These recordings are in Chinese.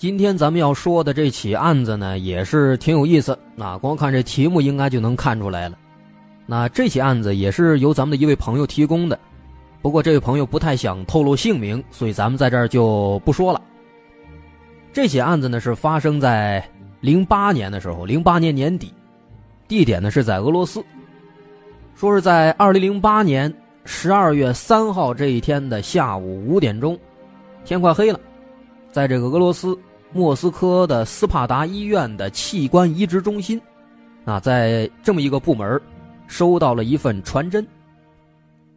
今天咱们要说的这起案子呢，也是挺有意思。那光看这题目，应该就能看出来了。那这起案子也是由咱们的一位朋友提供的，不过这位朋友不太想透露姓名，所以咱们在这儿就不说了。这起案子呢是发生在零八年的时候，零八年年底，地点呢是在俄罗斯。说是在二零零八年十二月三号这一天的下午五点钟，天快黑了，在这个俄罗斯。莫斯科的斯帕达医院的器官移植中心，啊，在这么一个部门，收到了一份传真，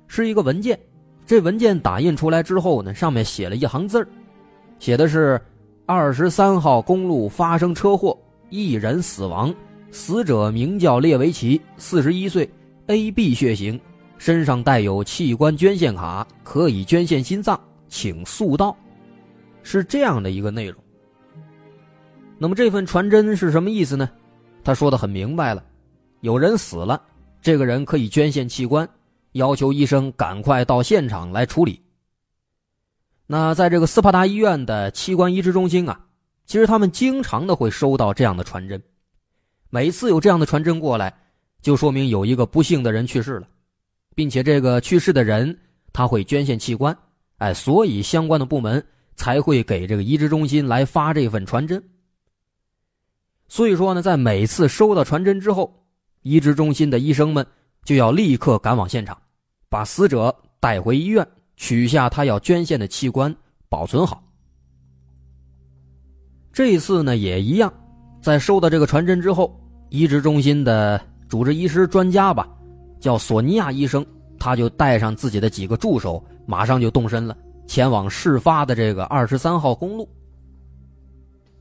是一个文件。这文件打印出来之后呢，上面写了一行字写的是：二十三号公路发生车祸，一人死亡，死者名叫列维奇，四十一岁，AB 血型，身上带有器官捐献卡，可以捐献心脏，请速到。是这样的一个内容。那么这份传真是什么意思呢？他说的很明白了，有人死了，这个人可以捐献器官，要求医生赶快到现场来处理。那在这个斯帕达医院的器官移植中心啊，其实他们经常的会收到这样的传真，每次有这样的传真过来，就说明有一个不幸的人去世了，并且这个去世的人他会捐献器官，哎，所以相关的部门才会给这个移植中心来发这份传真。所以说呢，在每次收到传真之后，移植中心的医生们就要立刻赶往现场，把死者带回医院，取下他要捐献的器官，保存好。这一次呢也一样，在收到这个传真之后，移植中心的主治医师专家吧，叫索尼娅医生，他就带上自己的几个助手，马上就动身了，前往事发的这个二十三号公路。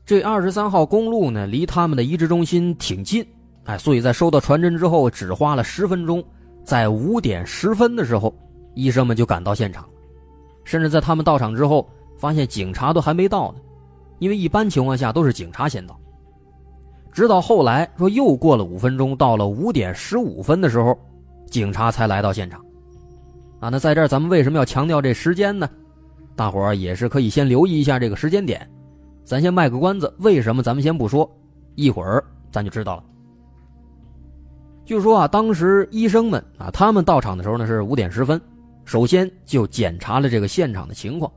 这二十三号公路呢，离他们的移植中心挺近，哎，所以在收到传真之后，只花了十分钟，在五点十分的时候，医生们就赶到现场，甚至在他们到场之后，发现警察都还没到呢，因为一般情况下都是警察先到。直到后来说又过了五分钟，到了五点十五分的时候，警察才来到现场。啊，那在这儿咱们为什么要强调这时间呢？大伙儿也是可以先留意一下这个时间点。咱先卖个关子，为什么咱们先不说？一会儿咱就知道了。据说啊，当时医生们啊，他们到场的时候呢是五点十分，首先就检查了这个现场的情况。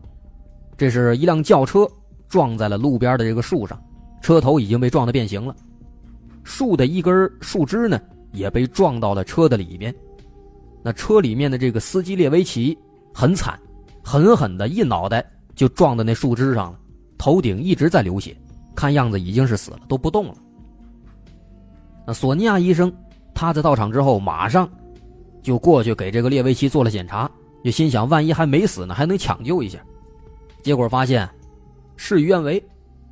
这是一辆轿车撞在了路边的这个树上，车头已经被撞得变形了，树的一根树枝呢也被撞到了车的里边。那车里面的这个司机列维奇很惨，狠狠的一脑袋就撞在那树枝上了。头顶一直在流血，看样子已经是死了，都不动了。那索尼娅医生，他在到场之后，马上就过去给这个列维奇做了检查，就心想，万一还没死呢，还能抢救一下。结果发现，事与愿违，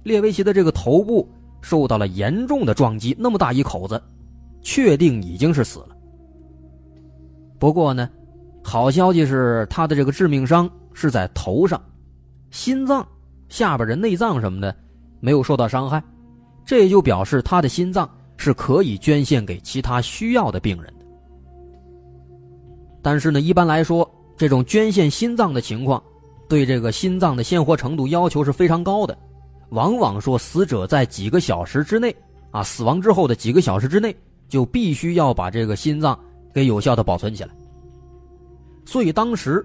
列维奇的这个头部受到了严重的撞击，那么大一口子，确定已经是死了。不过呢，好消息是他的这个致命伤是在头上，心脏。下边的内脏什么的没有受到伤害，这也就表示他的心脏是可以捐献给其他需要的病人的。但是呢，一般来说，这种捐献心脏的情况，对这个心脏的鲜活程度要求是非常高的，往往说死者在几个小时之内啊，死亡之后的几个小时之内，就必须要把这个心脏给有效的保存起来。所以当时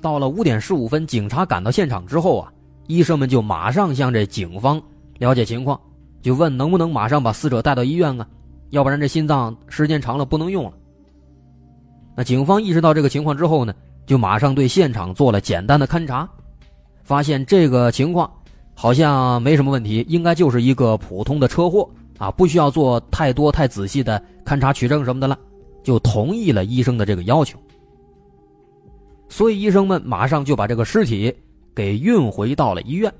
到了五点十五分，警察赶到现场之后啊。医生们就马上向这警方了解情况，就问能不能马上把死者带到医院啊？要不然这心脏时间长了不能用了。那警方意识到这个情况之后呢，就马上对现场做了简单的勘查，发现这个情况好像没什么问题，应该就是一个普通的车祸啊，不需要做太多太仔细的勘查取证什么的了，就同意了医生的这个要求。所以医生们马上就把这个尸体。给运回到了医院。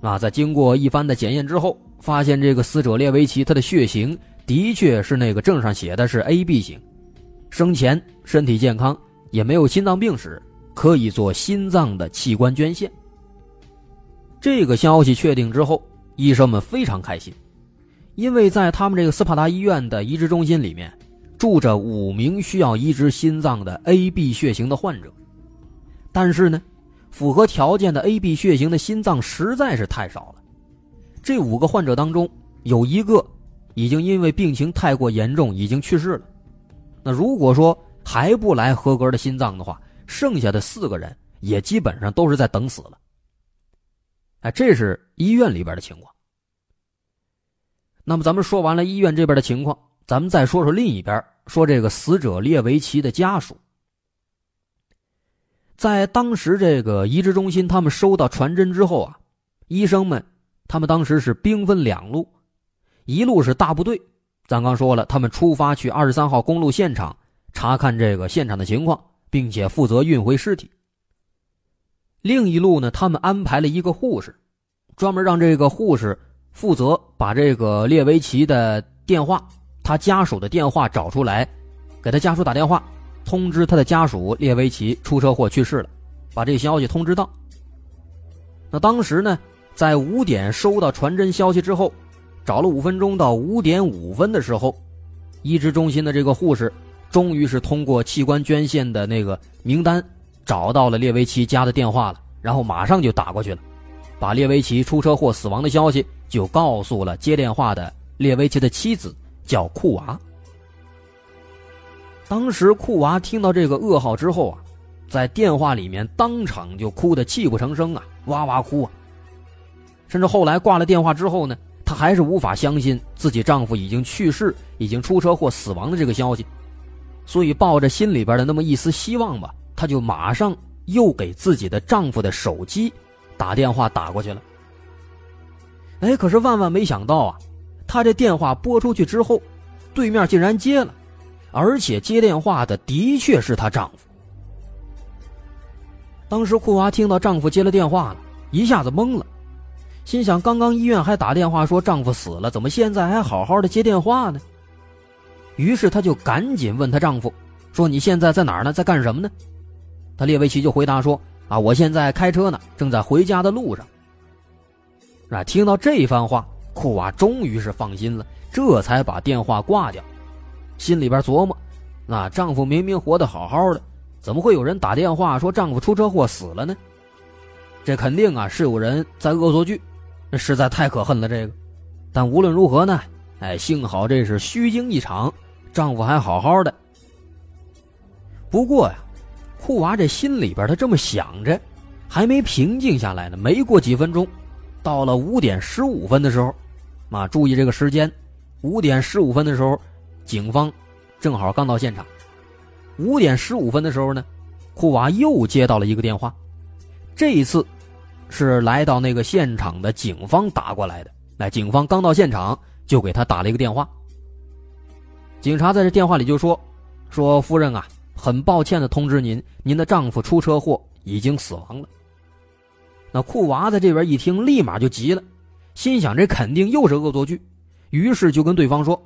啊，在经过一番的检验之后，发现这个死者列维奇他的血型的确是那个证上写的是 AB 型，生前身体健康，也没有心脏病史，可以做心脏的器官捐献。这个消息确定之后，医生们非常开心，因为在他们这个斯帕达医院的移植中心里面，住着五名需要移植心脏的 AB 血型的患者，但是呢。符合条件的 AB 血型的心脏实在是太少了，这五个患者当中有一个已经因为病情太过严重已经去世了。那如果说还不来合格的心脏的话，剩下的四个人也基本上都是在等死了。哎，这是医院里边的情况。那么咱们说完了医院这边的情况，咱们再说说另一边，说这个死者列维奇的家属。在当时这个移植中心，他们收到传真之后啊，医生们他们当时是兵分两路，一路是大部队，咱刚说了，他们出发去二十三号公路现场查看这个现场的情况，并且负责运回尸体。另一路呢，他们安排了一个护士，专门让这个护士负责把这个列维奇的电话，他家属的电话找出来，给他家属打电话。通知他的家属列维奇出车祸去世了，把这消息通知到。那当时呢，在五点收到传真消息之后，找了五分钟，到五点五分的时候，移植中心的这个护士终于是通过器官捐献的那个名单找到了列维奇家的电话了，然后马上就打过去了，把列维奇出车祸死亡的消息就告诉了接电话的列维奇的妻子，叫库娃。当时库娃听到这个噩耗之后啊，在电话里面当场就哭得泣不成声啊，哇哇哭啊。甚至后来挂了电话之后呢，她还是无法相信自己丈夫已经去世、已经出车祸死亡的这个消息，所以抱着心里边的那么一丝希望吧，她就马上又给自己的丈夫的手机打电话打过去了。哎，可是万万没想到啊，她这电话拨出去之后，对面竟然接了。而且接电话的的确是她丈夫。当时库娃听到丈夫接了电话了，一下子懵了，心想：刚刚医院还打电话说丈夫死了，怎么现在还好好的接电话呢？于是她就赶紧问她丈夫：“说你现在在哪儿呢？在干什么呢？”他列维奇就回答说：“啊，我现在开车呢，正在回家的路上。”啊，听到这番话，库娃终于是放心了，这才把电话挂掉。心里边琢磨，那丈夫明明活得好好的，怎么会有人打电话说丈夫出车祸死了呢？这肯定啊是有人在恶作剧，实在太可恨了。这个，但无论如何呢，哎，幸好这是虚惊一场，丈夫还好好的。不过呀，库娃这心里边他这么想着，还没平静下来呢。没过几分钟，到了五点十五分的时候，啊，注意这个时间，五点十五分的时候。警方正好刚到现场，五点十五分的时候呢，库娃又接到了一个电话，这一次是来到那个现场的警方打过来的。那，警方刚到现场就给他打了一个电话。警察在这电话里就说：“说夫人啊，很抱歉的通知您，您的丈夫出车祸已经死亡了。”那库娃在这边一听，立马就急了，心想这肯定又是恶作剧，于是就跟对方说。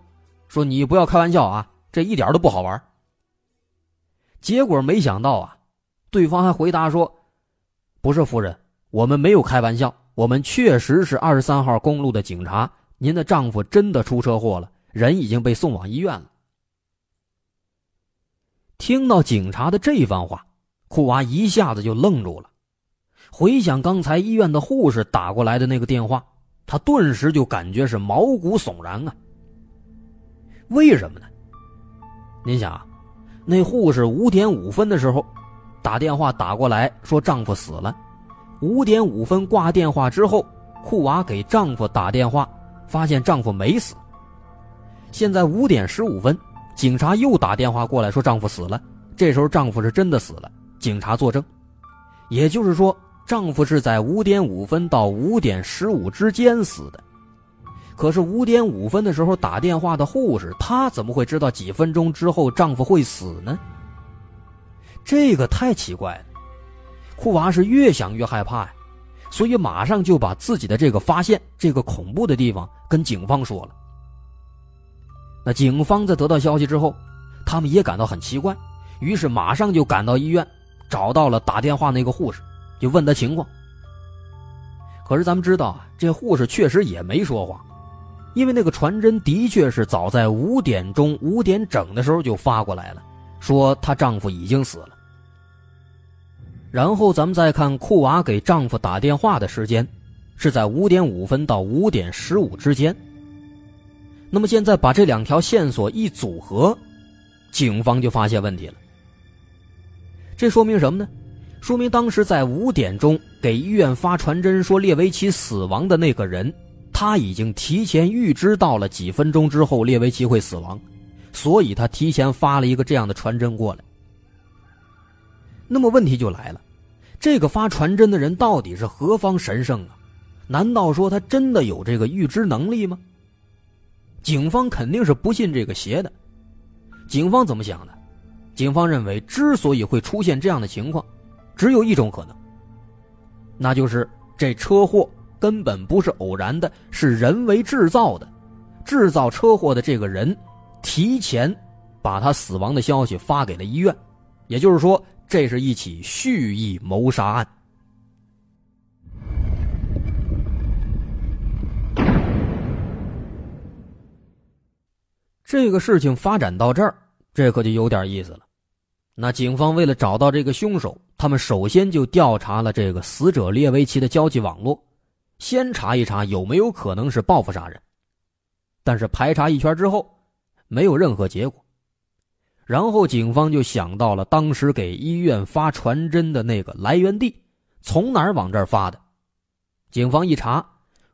说你不要开玩笑啊，这一点都不好玩。结果没想到啊，对方还回答说：“不是夫人，我们没有开玩笑，我们确实是二十三号公路的警察，您的丈夫真的出车祸了，人已经被送往医院了。”听到警察的这番话，库娃一下子就愣住了，回想刚才医院的护士打过来的那个电话，他顿时就感觉是毛骨悚然啊。为什么呢？您想啊，那护士五点五分的时候打电话打过来，说丈夫死了。五点五分挂电话之后，库娃给丈夫打电话，发现丈夫没死。现在五点十五分，警察又打电话过来，说丈夫死了。这时候丈夫是真的死了，警察作证。也就是说，丈夫是在五点五分到五点十五之间死的。可是五点五分的时候打电话的护士，她怎么会知道几分钟之后丈夫会死呢？这个太奇怪了。库娃是越想越害怕呀，所以马上就把自己的这个发现、这个恐怖的地方跟警方说了。那警方在得到消息之后，他们也感到很奇怪，于是马上就赶到医院，找到了打电话那个护士，就问他情况。可是咱们知道啊，这护士确实也没说谎，因为那个传真的确是早在五点钟五点整的时候就发过来了，说她丈夫已经死了。然后咱们再看库娃给丈夫打电话的时间，是在五点五分到五点十五之间。那么现在把这两条线索一组合，警方就发现问题了。这说明什么呢？说明当时在五点钟给医院发传真说列维奇死亡的那个人，他已经提前预知到了几分钟之后列维奇会死亡，所以他提前发了一个这样的传真过来。那么问题就来了，这个发传真的人到底是何方神圣啊？难道说他真的有这个预知能力吗？警方肯定是不信这个邪的。警方怎么想的？警方认为，之所以会出现这样的情况，只有一种可能，那就是这车祸根本不是偶然的，是人为制造的。制造车祸的这个人，提前把他死亡的消息发给了医院，也就是说。这是一起蓄意谋杀案。这个事情发展到这儿，这可就有点意思了。那警方为了找到这个凶手，他们首先就调查了这个死者列维奇的交际网络，先查一查有没有可能是报复杀人。但是排查一圈之后，没有任何结果。然后警方就想到了当时给医院发传真的那个来源地，从哪儿往这儿发的？警方一查，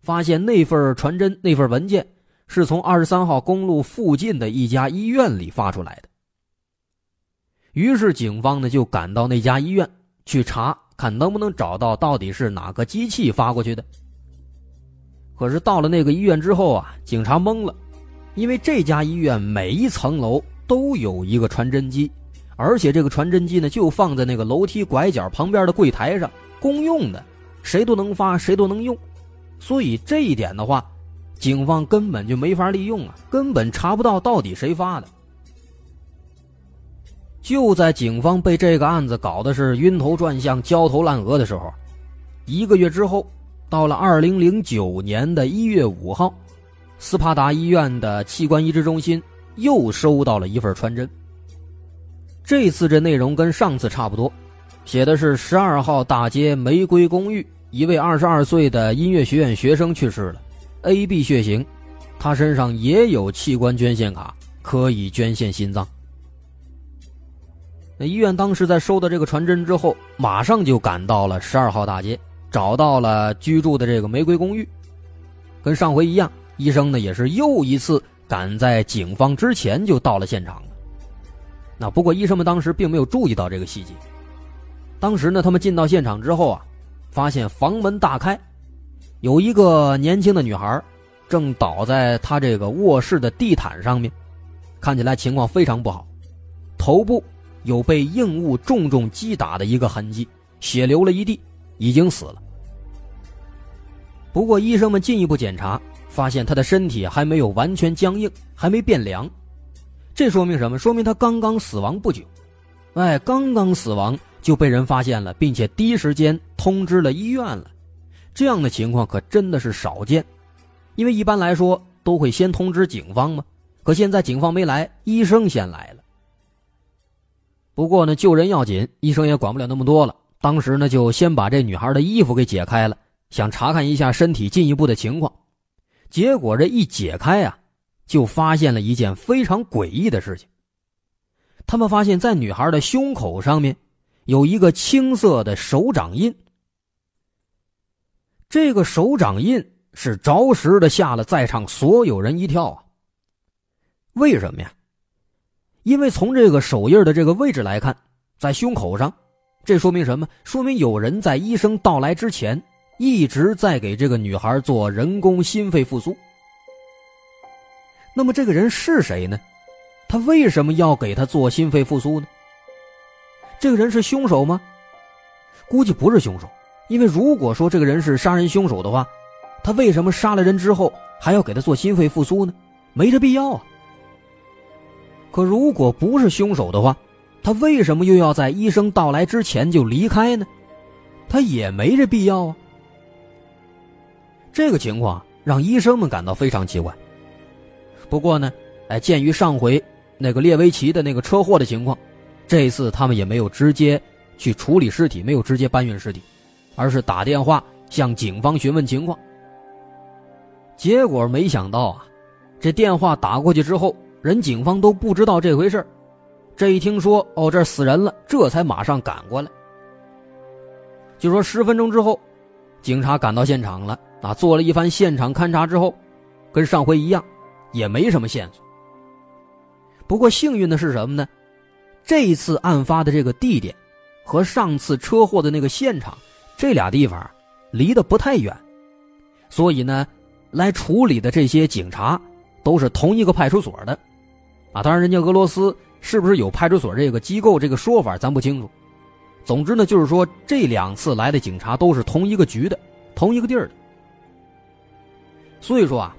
发现那份传真、那份文件是从二十三号公路附近的一家医院里发出来的。于是警方呢就赶到那家医院去查，看能不能找到到底是哪个机器发过去的。可是到了那个医院之后啊，警察懵了，因为这家医院每一层楼。都有一个传真机，而且这个传真机呢，就放在那个楼梯拐角旁边的柜台上，公用的，谁都能发，谁都能用。所以这一点的话，警方根本就没法利用啊，根本查不到到底谁发的。就在警方被这个案子搞得是晕头转向、焦头烂额的时候，一个月之后，到了二零零九年的一月五号，斯帕达医院的器官移植中心。又收到了一份传真。这次这内容跟上次差不多，写的是十二号大街玫瑰公寓一位二十二岁的音乐学院学生去世了，A B 血型，他身上也有器官捐献卡，可以捐献心脏。那医院当时在收到这个传真之后，马上就赶到了十二号大街，找到了居住的这个玫瑰公寓，跟上回一样，医生呢也是又一次。赶在警方之前就到了现场了。那不过医生们当时并没有注意到这个细节。当时呢，他们进到现场之后啊，发现房门大开，有一个年轻的女孩正倒在她这个卧室的地毯上面，看起来情况非常不好，头部有被硬物重重击打的一个痕迹，血流了一地，已经死了。不过医生们进一步检查。发现他的身体还没有完全僵硬，还没变凉，这说明什么？说明他刚刚死亡不久，哎，刚刚死亡就被人发现了，并且第一时间通知了医院了。这样的情况可真的是少见，因为一般来说都会先通知警方嘛。可现在警方没来，医生先来了。不过呢，救人要紧，医生也管不了那么多了。当时呢，就先把这女孩的衣服给解开了，想查看一下身体进一步的情况。结果这一解开啊，就发现了一件非常诡异的事情。他们发现，在女孩的胸口上面有一个青色的手掌印。这个手掌印是着实的吓了在场所有人一跳啊！为什么呀？因为从这个手印的这个位置来看，在胸口上，这说明什么？说明有人在医生到来之前。一直在给这个女孩做人工心肺复苏。那么这个人是谁呢？他为什么要给他做心肺复苏呢？这个人是凶手吗？估计不是凶手，因为如果说这个人是杀人凶手的话，他为什么杀了人之后还要给他做心肺复苏呢？没这必要啊。可如果不是凶手的话，他为什么又要在医生到来之前就离开呢？他也没这必要啊。这个情况让医生们感到非常奇怪。不过呢，哎，鉴于上回那个列维奇的那个车祸的情况，这次他们也没有直接去处理尸体，没有直接搬运尸体，而是打电话向警方询问情况。结果没想到啊，这电话打过去之后，人警方都不知道这回事儿这一听说哦，这死人了，这才马上赶过来。就说十分钟之后，警察赶到现场了啊，做了一番现场勘查之后，跟上回一样，也没什么线索。不过幸运的是什么呢？这一次案发的这个地点，和上次车祸的那个现场，这俩地方离得不太远，所以呢。来处理的这些警察都是同一个派出所的，啊，当然人家俄罗斯是不是有派出所这个机构这个说法咱不清楚。总之呢，就是说这两次来的警察都是同一个局的，同一个地儿的。所以说啊，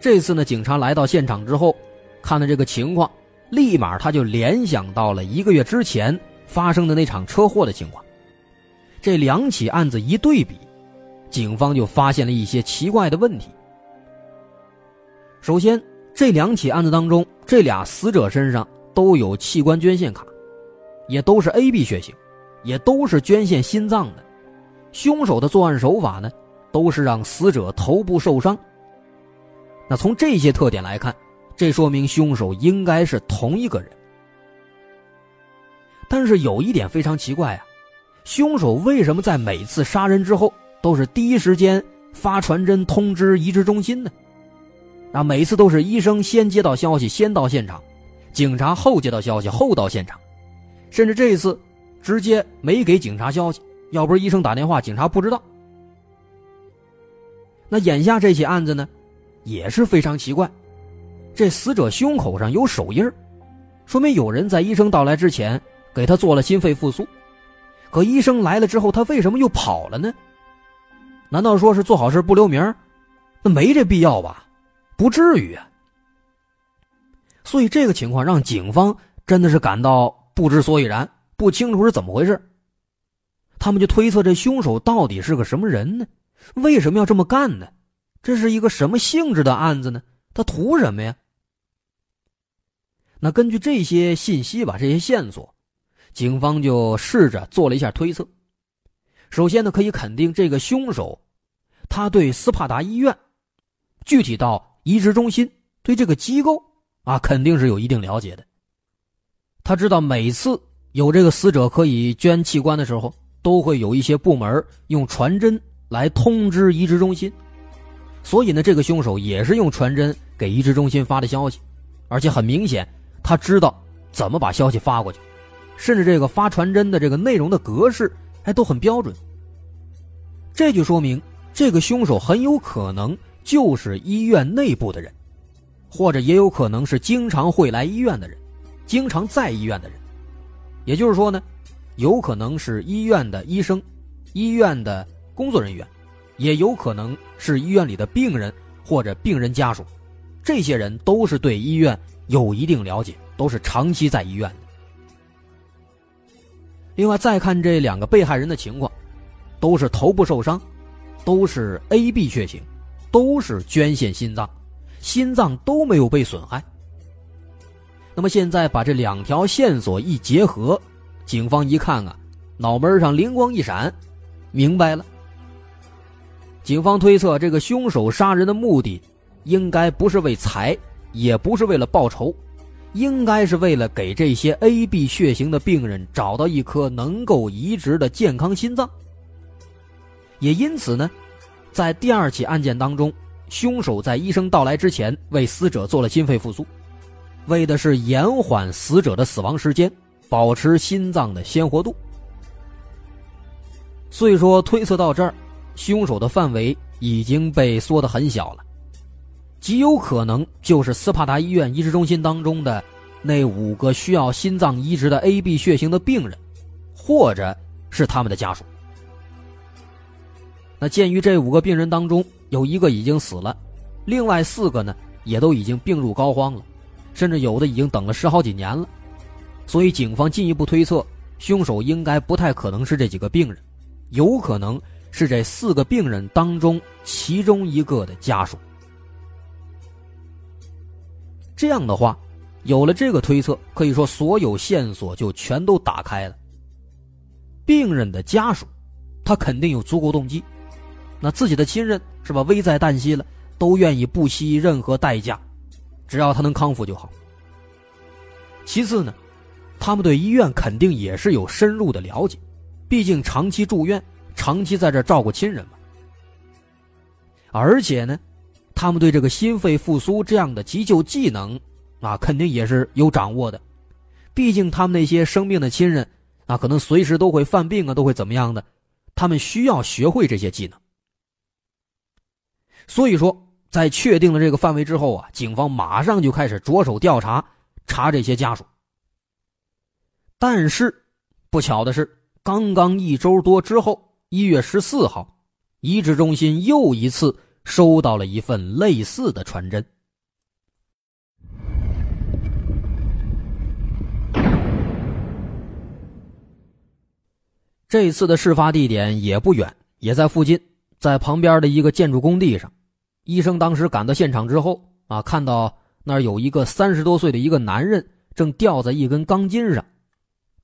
这次呢，警察来到现场之后，看到这个情况，立马他就联想到了一个月之前发生的那场车祸的情况。这两起案子一对比，警方就发现了一些奇怪的问题。首先，这两起案子当中，这俩死者身上都有器官捐献卡，也都是 AB 血型，也都是捐献心脏的。凶手的作案手法呢，都是让死者头部受伤。那从这些特点来看，这说明凶手应该是同一个人。但是有一点非常奇怪啊，凶手为什么在每次杀人之后都是第一时间发传真通知移植中心呢？啊，每次都是医生先接到消息，先到现场，警察后接到消息，后到现场，甚至这一次直接没给警察消息，要不是医生打电话，警察不知道。那眼下这起案子呢，也是非常奇怪，这死者胸口上有手印说明有人在医生到来之前给他做了心肺复苏，可医生来了之后，他为什么又跑了呢？难道说是做好事不留名？那没这必要吧？不至于啊，所以这个情况让警方真的是感到不知所以然，不清楚是怎么回事。他们就推测这凶手到底是个什么人呢？为什么要这么干呢？这是一个什么性质的案子呢？他图什么呀？那根据这些信息吧，这些线索，警方就试着做了一下推测。首先呢，可以肯定这个凶手，他对斯帕达医院，具体到。移植中心对这个机构啊，肯定是有一定了解的。他知道每次有这个死者可以捐器官的时候，都会有一些部门用传真来通知移植中心，所以呢，这个凶手也是用传真给移植中心发的消息，而且很明显，他知道怎么把消息发过去，甚至这个发传真的这个内容的格式还都很标准。这就说明这个凶手很有可能。就是医院内部的人，或者也有可能是经常会来医院的人，经常在医院的人。也就是说呢，有可能是医院的医生、医院的工作人员，也有可能是医院里的病人或者病人家属。这些人都是对医院有一定了解，都是长期在医院的。另外，再看这两个被害人的情况，都是头部受伤，都是 AB 血型。都是捐献心脏，心脏都没有被损害。那么现在把这两条线索一结合，警方一看啊，脑门上灵光一闪，明白了。警方推测，这个凶手杀人的目的，应该不是为财，也不是为了报仇，应该是为了给这些 AB 血型的病人找到一颗能够移植的健康心脏。也因此呢。在第二起案件当中，凶手在医生到来之前为死者做了心肺复苏，为的是延缓死者的死亡时间，保持心脏的鲜活度。所以说，推测到这儿，凶手的范围已经被缩得很小了，极有可能就是斯帕达医院移植中心当中的那五个需要心脏移植的 AB 血型的病人，或者是他们的家属。那鉴于这五个病人当中有一个已经死了，另外四个呢也都已经病入膏肓了，甚至有的已经等了十好几年了。所以，警方进一步推测，凶手应该不太可能是这几个病人，有可能是这四个病人当中其中一个的家属。这样的话，有了这个推测，可以说所有线索就全都打开了。病人的家属，他肯定有足够动机，那自己的亲人是吧？危在旦夕了，都愿意不惜任何代价，只要他能康复就好。其次呢？他们对医院肯定也是有深入的了解，毕竟长期住院，长期在这照顾亲人嘛。而且呢，他们对这个心肺复苏这样的急救技能，啊，肯定也是有掌握的。毕竟他们那些生病的亲人，啊，可能随时都会犯病啊，都会怎么样的，他们需要学会这些技能。所以说，在确定了这个范围之后啊，警方马上就开始着手调查，查这些家属。但是，不巧的是，刚刚一周多之后，一月十四号，移植中心又一次收到了一份类似的传真。这次的事发地点也不远，也在附近，在旁边的一个建筑工地上。医生当时赶到现场之后，啊，看到那儿有一个三十多岁的一个男人正吊在一根钢筋上。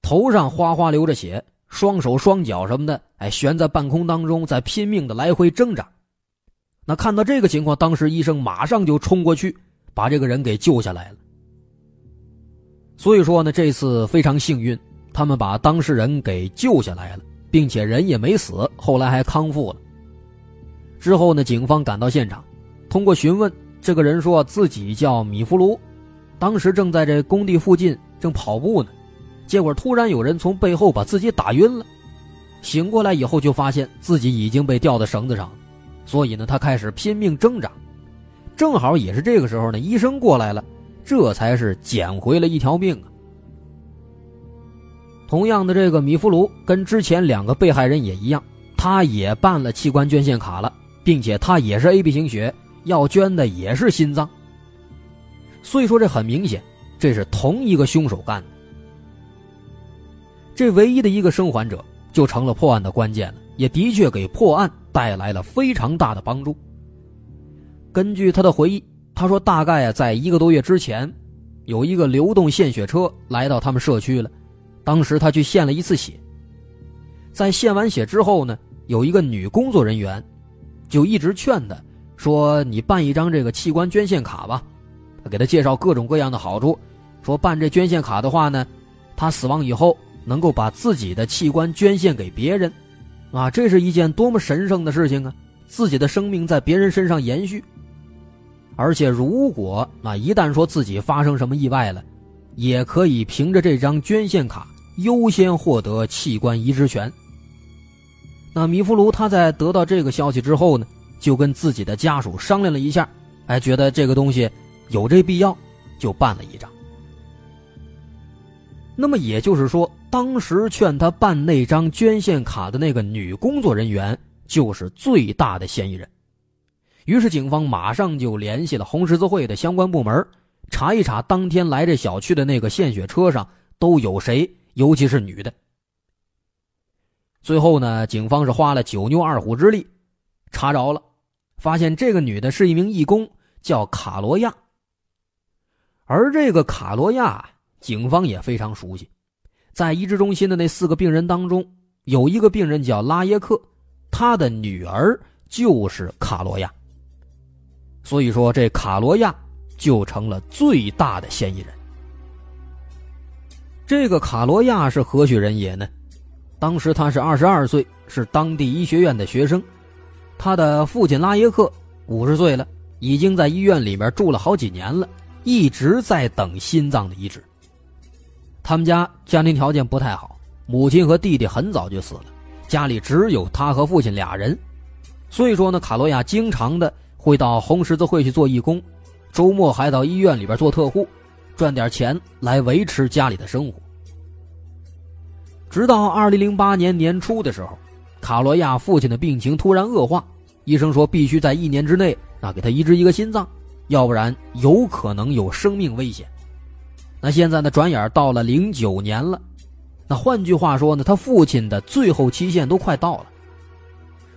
头上哗哗流着血，双手双脚什么的，哎，悬在半空当中，在拼命的来回挣扎。那看到这个情况，当时医生马上就冲过去，把这个人给救下来了。所以说呢，这次非常幸运，他们把当事人给救下来了，并且人也没死，后来还康复了。之后呢，警方赶到现场，通过询问，这个人说自己叫米弗卢，当时正在这工地附近正跑步呢。结果突然有人从背后把自己打晕了，醒过来以后就发现自己已经被吊在绳子上，所以呢，他开始拼命挣扎。正好也是这个时候呢，医生过来了，这才是捡回了一条命啊。同样的，这个米弗卢跟之前两个被害人也一样，他也办了器官捐献卡了，并且他也是 AB 型血，要捐的也是心脏。所以说，这很明显，这是同一个凶手干的。这唯一的一个生还者就成了破案的关键了，也的确给破案带来了非常大的帮助。根据他的回忆，他说大概啊，在一个多月之前，有一个流动献血车来到他们社区了，当时他去献了一次血。在献完血之后呢，有一个女工作人员就一直劝他，说：“你办一张这个器官捐献卡吧。”给他介绍各种各样的好处，说办这捐献卡的话呢，他死亡以后。能够把自己的器官捐献给别人，啊，这是一件多么神圣的事情啊！自己的生命在别人身上延续，而且如果啊一旦说自己发生什么意外了，也可以凭着这张捐献卡优先获得器官移植权。那米弗卢他在得到这个消息之后呢，就跟自己的家属商量了一下，哎，觉得这个东西有这必要，就办了一张。那么也就是说。当时劝他办那张捐献卡的那个女工作人员就是最大的嫌疑人，于是警方马上就联系了红十字会的相关部门，查一查当天来这小区的那个献血车上都有谁，尤其是女的。最后呢，警方是花了九牛二虎之力，查着了，发现这个女的是一名义工，叫卡罗亚。而这个卡罗亚，警方也非常熟悉。在移植中心的那四个病人当中，有一个病人叫拉耶克，他的女儿就是卡罗亚。所以说，这卡罗亚就成了最大的嫌疑人。这个卡罗亚是何许人也呢？当时他是二十二岁，是当地医学院的学生。他的父亲拉耶克五十岁了，已经在医院里面住了好几年了，一直在等心脏的移植。他们家家庭条件不太好，母亲和弟弟很早就死了，家里只有他和父亲俩人，所以说呢，卡罗亚经常的会到红十字会去做义工，周末还到医院里边做特护，赚点钱来维持家里的生活。直到二零零八年年初的时候，卡罗亚父亲的病情突然恶化，医生说必须在一年之内啊给他移植一个心脏，要不然有可能有生命危险。那现在呢，转眼到了零九年了，那换句话说呢，他父亲的最后期限都快到了。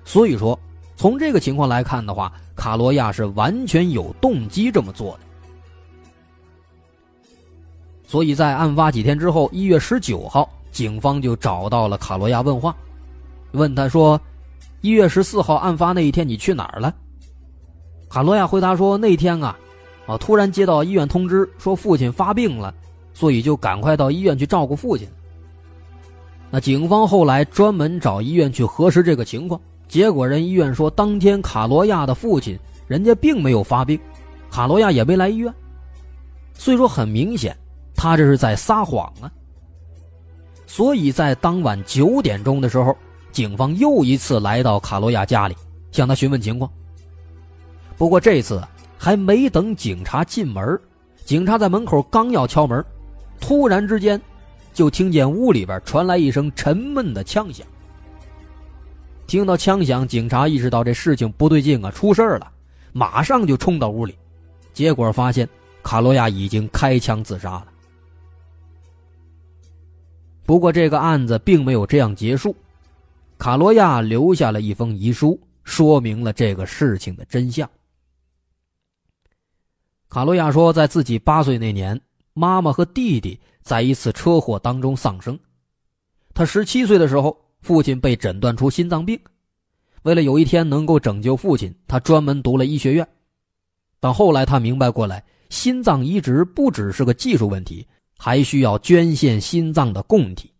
所以说，从这个情况来看的话，卡罗亚是完全有动机这么做的。所以在案发几天之后，一月十九号，警方就找到了卡罗亚问话，问他说：“一月十四号案发那一天，你去哪儿了？”卡罗亚回答说：“那天啊，啊，突然接到医院通知，说父亲发病了，所以就赶快到医院去照顾父亲。”那警方后来专门找医院去核实这个情况，结果人医院说，当天卡罗亚的父亲人家并没有发病，卡罗亚也没来医院，所以说很明显。他这是在撒谎啊！所以在当晚九点钟的时候，警方又一次来到卡罗亚家里，向他询问情况。不过这次还没等警察进门，警察在门口刚要敲门，突然之间，就听见屋里边传来一声沉闷的枪响。听到枪响，警察意识到这事情不对劲啊，出事了，马上就冲到屋里，结果发现卡罗亚已经开枪自杀了。不过，这个案子并没有这样结束。卡罗亚留下了一封遗书，说明了这个事情的真相。卡罗亚说，在自己八岁那年，妈妈和弟弟在一次车祸当中丧生。他十七岁的时候，父亲被诊断出心脏病。为了有一天能够拯救父亲，他专门读了医学院。但后来他明白过来，心脏移植不只是个技术问题。还需要捐献心脏的供体。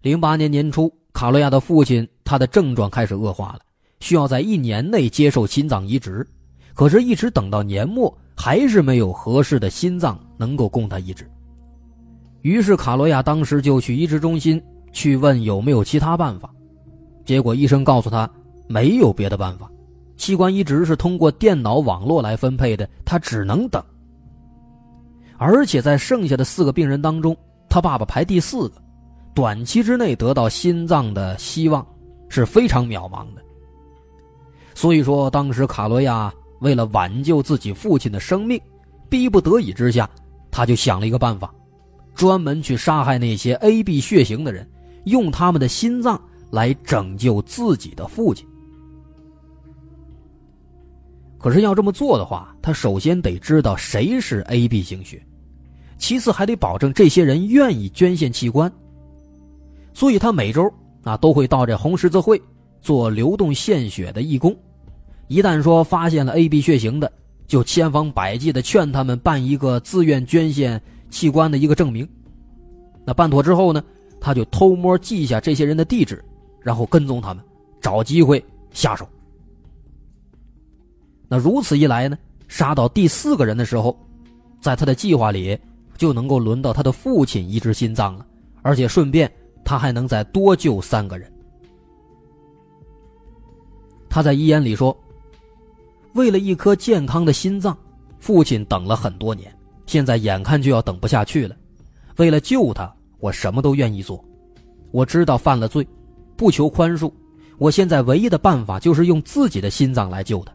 零八年年初，卡罗亚的父亲他的症状开始恶化了，需要在一年内接受心脏移植。可是，一直等到年末，还是没有合适的心脏能够供他移植。于是，卡罗亚当时就去移植中心去问有没有其他办法。结果，医生告诉他没有别的办法，器官移植是通过电脑网络来分配的，他只能等。而且在剩下的四个病人当中，他爸爸排第四个，短期之内得到心脏的希望是非常渺茫的。所以说，当时卡罗亚为了挽救自己父亲的生命，逼不得已之下，他就想了一个办法，专门去杀害那些 AB 血型的人，用他们的心脏来拯救自己的父亲。可是要这么做的话，他首先得知道谁是 AB 型血。其次还得保证这些人愿意捐献器官，所以他每周啊都会到这红十字会做流动献血的义工。一旦说发现了 AB 血型的，就千方百计的劝他们办一个自愿捐献器官的一个证明。那办妥之后呢，他就偷摸记下这些人的地址，然后跟踪他们，找机会下手。那如此一来呢，杀到第四个人的时候，在他的计划里。就能够轮到他的父亲移植心脏了，而且顺便他还能再多救三个人。他在遗言里说：“为了一颗健康的心脏，父亲等了很多年，现在眼看就要等不下去了。为了救他，我什么都愿意做。我知道犯了罪，不求宽恕。我现在唯一的办法就是用自己的心脏来救他。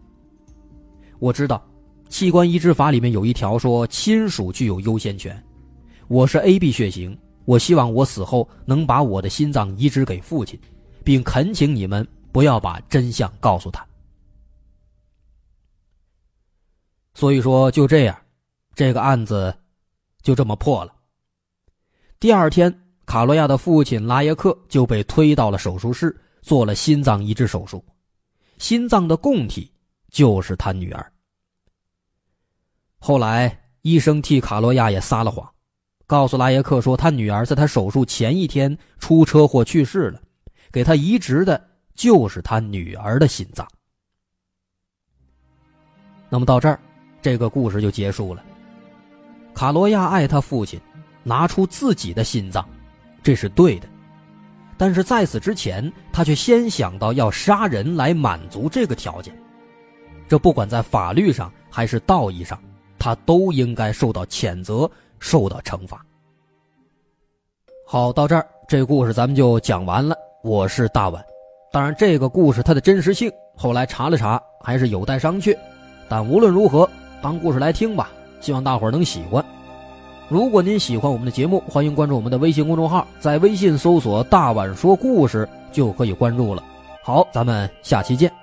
我知道。”器官移植法里面有一条说，亲属具有优先权。我是 AB 血型，我希望我死后能把我的心脏移植给父亲，并恳请你们不要把真相告诉他。所以说，就这样，这个案子就这么破了。第二天，卡罗亚的父亲拉耶克就被推到了手术室，做了心脏移植手术，心脏的供体就是他女儿。后来，医生替卡罗亚也撒了谎，告诉拉耶克说他女儿在他手术前一天出车祸去世了，给他移植的就是他女儿的心脏。那么到这儿，这个故事就结束了。卡罗亚爱他父亲，拿出自己的心脏，这是对的，但是在此之前，他却先想到要杀人来满足这个条件，这不管在法律上还是道义上。他都应该受到谴责，受到惩罚。好，到这儿，这故事咱们就讲完了。我是大碗，当然，这个故事它的真实性，后来查了查，还是有待商榷。但无论如何，当故事来听吧。希望大伙儿能喜欢。如果您喜欢我们的节目，欢迎关注我们的微信公众号，在微信搜索“大碗说故事”就可以关注了。好，咱们下期见。